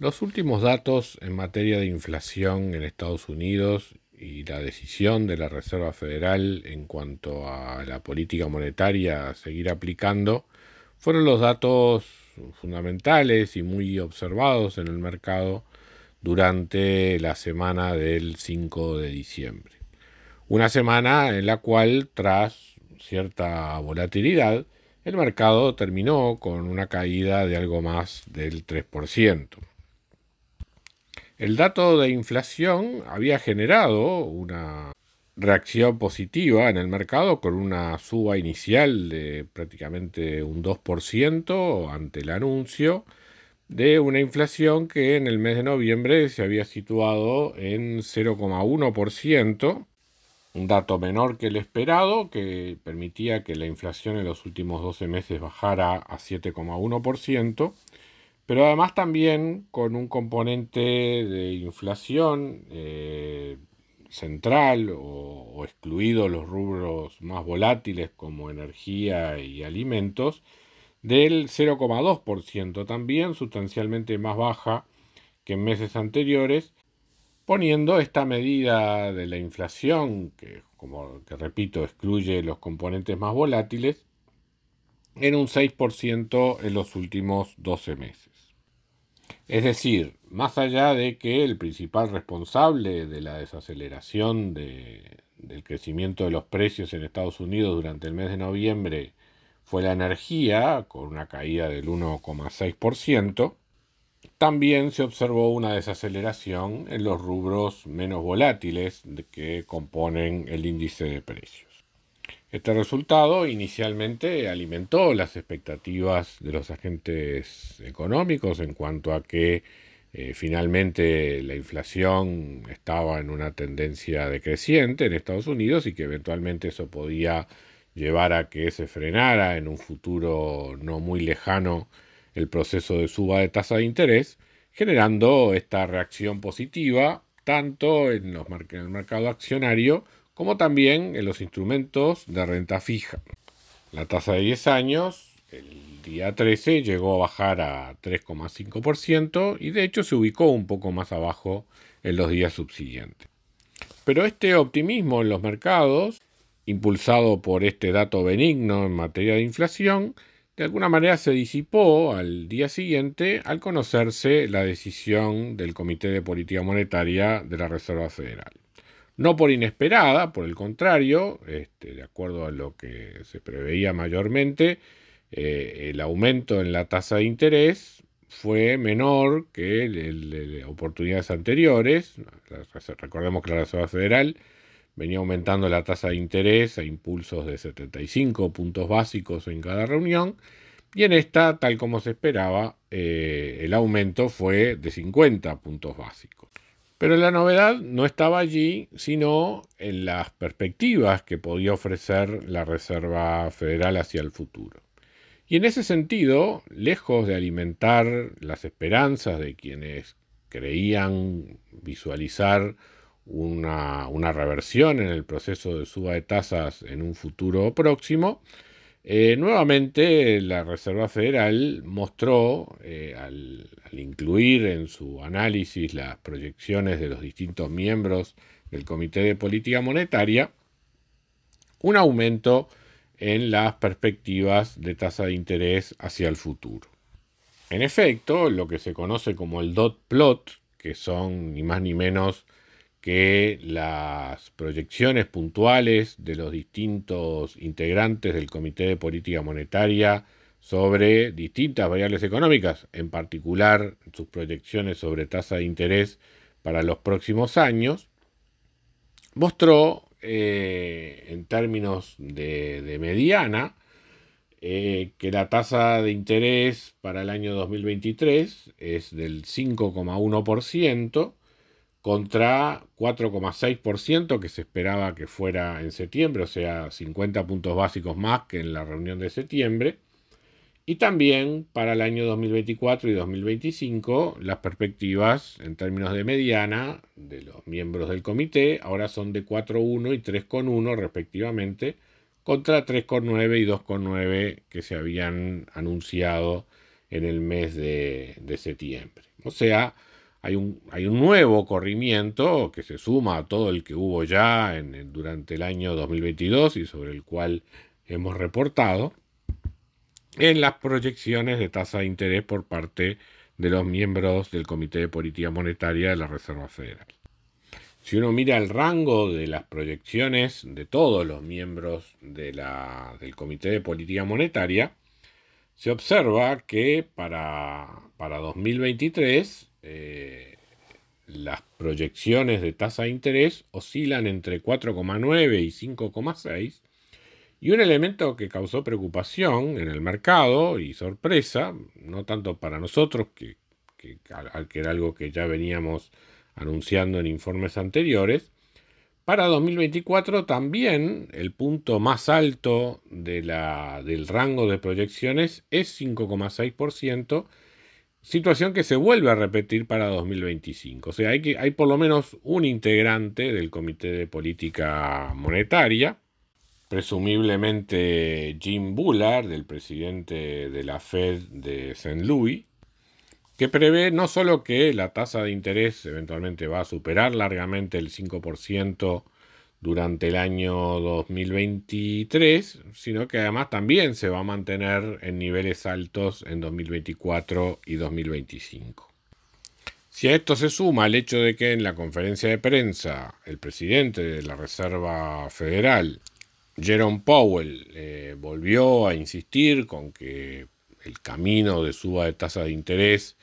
Los últimos datos en materia de inflación en Estados Unidos y la decisión de la Reserva Federal en cuanto a la política monetaria a seguir aplicando fueron los datos fundamentales y muy observados en el mercado durante la semana del 5 de diciembre. Una semana en la cual, tras cierta volatilidad, el mercado terminó con una caída de algo más del 3%. El dato de inflación había generado una reacción positiva en el mercado con una suba inicial de prácticamente un 2% ante el anuncio de una inflación que en el mes de noviembre se había situado en 0,1%, un dato menor que el esperado que permitía que la inflación en los últimos 12 meses bajara a 7,1%, pero además también con un componente de inflación eh, central o, excluido los rubros más volátiles como energía y alimentos, del 0,2%, también sustancialmente más baja que en meses anteriores, poniendo esta medida de la inflación, que como que repito, excluye los componentes más volátiles, en un 6% en los últimos 12 meses. Es decir, más allá de que el principal responsable de la desaceleración del crecimiento de los precios en Estados Unidos durante el mes de noviembre fue la energía, con una caída del 1,6%, también se observó una desaceleración en los rubros menos volátiles que componen el índice de precios. Este resultado inicialmente alimentó las expectativas de los agentes económicos en cuanto a que eh, finalmente la inflación estaba en una tendencia decreciente en Estados Unidos y que eventualmente eso podía llevar a que se frenara en un futuro no muy lejano el proceso de suba de tasa de interés, generando esta reacción positiva tanto en, los, en el mercado accionario como también en los instrumentos de renta fija. La tasa de 10 años el día 13 llegó a bajar a 3,5% y de hecho se ubicó un poco más abajo en los días subsiguientes. Pero este optimismo en los mercados, impulsado por este dato benigno en materia de inflación, de alguna manera se disipó al día siguiente al conocerse la decisión del Comité de Política Monetaria de la Reserva Federal no por inesperada, por el contrario, este, de acuerdo a lo que se preveía mayormente, eh, el aumento en la tasa de interés fue menor que el, de oportunidades anteriores. Recordemos que la Reserva Federal venía aumentando la tasa de interés a impulsos de 75 puntos básicos en cada reunión, y en esta, tal como se esperaba, eh, el aumento fue de 50 puntos básicos. Pero la novedad no estaba allí, sino en las perspectivas que podía ofrecer la Reserva Federal hacia el futuro. Y en ese sentido, lejos de alimentar las esperanzas de quienes creían visualizar una, reversión en el proceso de suba de tasas en un futuro próximo, eh, nuevamente la Reserva Federal mostró, eh, al, incluir en su análisis las proyecciones de los distintos miembros del Comité de Política Monetaria, un aumento en las perspectivas de tasa de interés hacia el futuro. En efecto, lo que se conoce como el dot plot, que son ni más ni menos que las proyecciones puntuales de los distintos integrantes del Comité de Política Monetaria sobre distintas variables económicas, en particular sus proyecciones sobre tasa de interés para los próximos años, mostró eh, en términos de, mediana eh, que la tasa de interés para el año 2023 es del 5,1% contra 4,6% que se esperaba que fuera en septiembre, o sea, 50 puntos básicos más que en la reunión de septiembre. Y también para el año 2024 y 2025 las perspectivas en términos de mediana de los miembros del comité ahora son de 4,1 y 3,1 respectivamente contra 3,9 y 2,9 que se habían anunciado en el mes de, septiembre. O sea, hay un, hay un, nuevo corrimiento que se suma a todo el que hubo ya en, durante el año 2022 y sobre el cual hemos reportado en las proyecciones de tasa de interés por parte de los miembros del Comité de Política Monetaria de la Reserva Federal. Si uno mira el rango de las proyecciones de todos los miembros de la, del Comité de Política Monetaria, se observa que para, para 2023 eh, las proyecciones de tasa de interés oscilan entre 4,9 y 5,6 y un elemento que causó preocupación en el mercado y sorpresa, no tanto para nosotros, que, que, que era algo que ya veníamos anunciando en informes anteriores, para 2024 también el punto más alto de la, del rango de proyecciones es 5,6%, situación que se vuelve a repetir para 2025. O sea, hay, que, hay por lo menos un integrante del Comité de Política Monetaria, presumiblemente Jim Bullard, del presidente de la Fed de St. Louis, que prevé no solo que la tasa de interés eventualmente va a superar largamente el 5% durante el año 2023, sino que además también se va a mantener en niveles altos en 2024 y 2025. Si a esto se suma el hecho de que en la conferencia de prensa el presidente de la Reserva Federal Jerome Powell eh, volvió a insistir con que el camino de suba de tasa de interés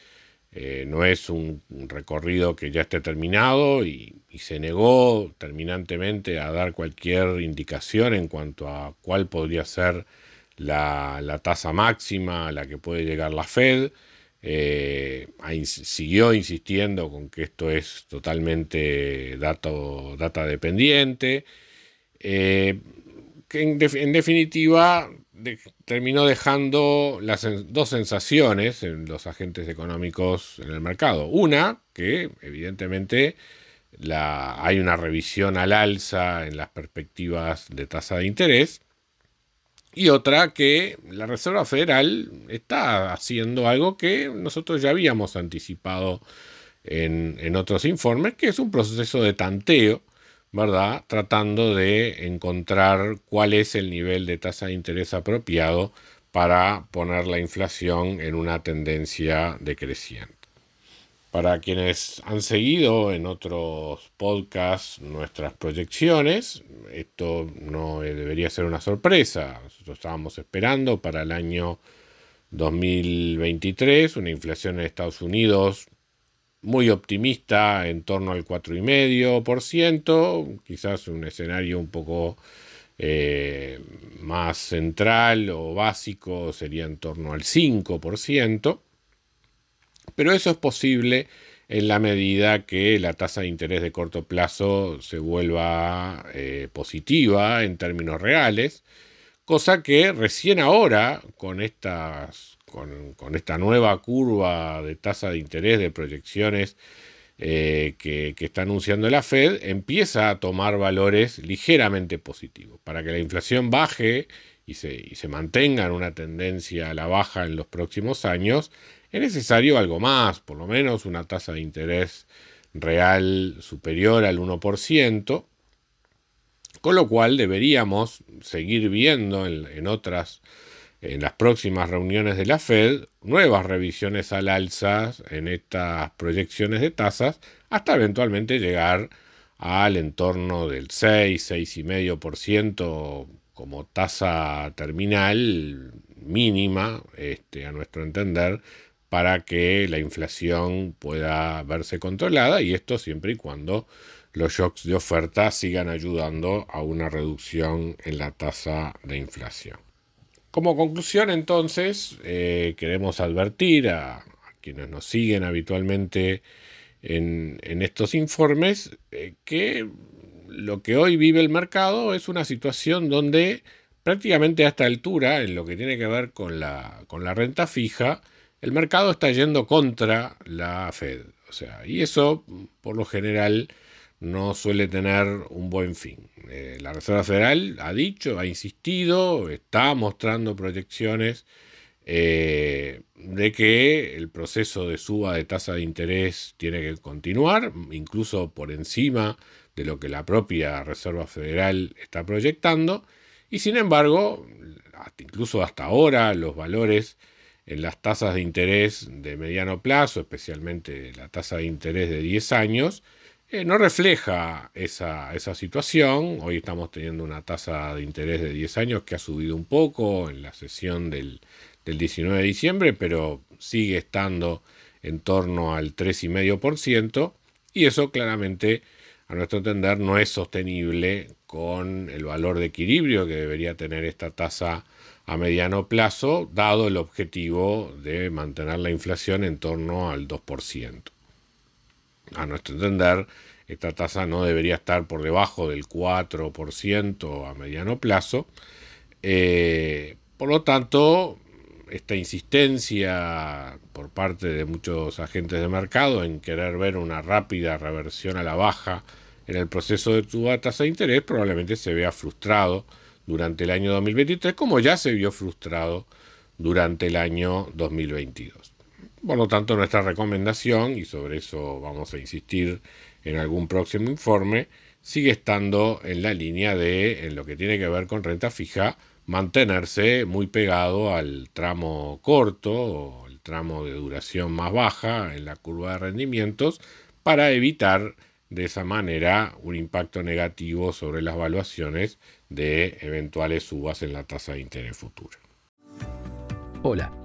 eh, no es un, recorrido que ya esté terminado y, se negó terminantemente a dar cualquier indicación en cuanto a cuál podría ser la, tasa máxima a la que puede llegar la Fed. Eh, siguió insistiendo con que esto es totalmente dato, data dependiente que en, definitiva terminó dejando las dos sensaciones en los agentes económicos en el mercado. Una, que evidentemente hay una revisión al alza en las perspectivas de tasa de interés. Y otra, que la Reserva Federal está haciendo algo que nosotros ya habíamos anticipado en otros informes, que es un proceso de tanteo ¿verdad? Tratando de encontrar cuál es el nivel de tasa de interés apropiado para poner la inflación en una tendencia decreciente. Para quienes han seguido en otros podcasts nuestras proyecciones, esto no debería ser una sorpresa. Nosotros estábamos esperando para el año 2023 una inflación en Estados Unidos muy optimista en torno al 4,5%, quizás un escenario un poco eh, más central o básico sería en torno al 5%, pero eso es posible en la medida que la tasa de interés de corto plazo se vuelva eh, positiva en términos reales, cosa que recién ahora, con estas con, esta nueva curva de tasa de interés de proyecciones eh, que, está anunciando la Fed, empieza a tomar valores ligeramente positivos. Para que la inflación baje y se, se mantenga en una tendencia a la baja en los próximos años, es necesario algo más, por lo menos una tasa de interés real superior al 1%, con lo cual deberíamos seguir viendo en otras en las próximas reuniones de la Fed nuevas revisiones al alza en estas proyecciones de tasas hasta eventualmente llegar al entorno del 6, 6,5% como tasa terminal mínima, este, a nuestro entender, para que la inflación pueda verse controlada y esto siempre y cuando los shocks de oferta sigan ayudando a una reducción en la tasa de inflación. Como conclusión, entonces, eh, queremos advertir a, quienes nos siguen habitualmente en, estos informes eh, que lo que hoy vive el mercado es una situación donde prácticamente a esta altura, en lo que tiene que ver con la, con la renta fija, el mercado está yendo contra la Fed. O sea, y eso, por lo general, no suele tener un buen fin. Eh, la Reserva Federal ha dicho, ha insistido, está mostrando proyecciones eh, de que el proceso de suba de tasa de interés tiene que continuar, incluso por encima de lo que la propia Reserva Federal está proyectando, y sin embargo, incluso hasta ahora, los valores en las tasas de interés de mediano plazo, especialmente la tasa de interés de 10 años, no refleja esa, situación. Hoy estamos teniendo una tasa de interés de 10 años que ha subido un poco en la sesión del, 19 de diciembre, pero sigue estando en torno al 3,5%, y eso claramente, a nuestro entender, no es sostenible con el valor de equilibrio que debería tener esta tasa a mediano plazo, dado el objetivo de mantener la inflación en torno al 2% a nuestro entender, esta tasa no debería estar por debajo del 4% a mediano plazo. Eh, por lo tanto, esta insistencia por parte de muchos agentes de mercado en querer ver una rápida reversión a la baja en el proceso de tu tasa de interés probablemente se vea frustrado durante el año 2023, como ya se vio frustrado durante el año 2022. Por lo tanto, nuestra recomendación, y sobre eso vamos a insistir en algún próximo informe, sigue estando en la línea de, en lo que tiene que ver con renta fija, mantenerse muy pegado al tramo corto o el tramo de duración más baja en la curva de rendimientos para evitar de esa manera un impacto negativo sobre las valuaciones de eventuales subas en la tasa de interés futura. Hola.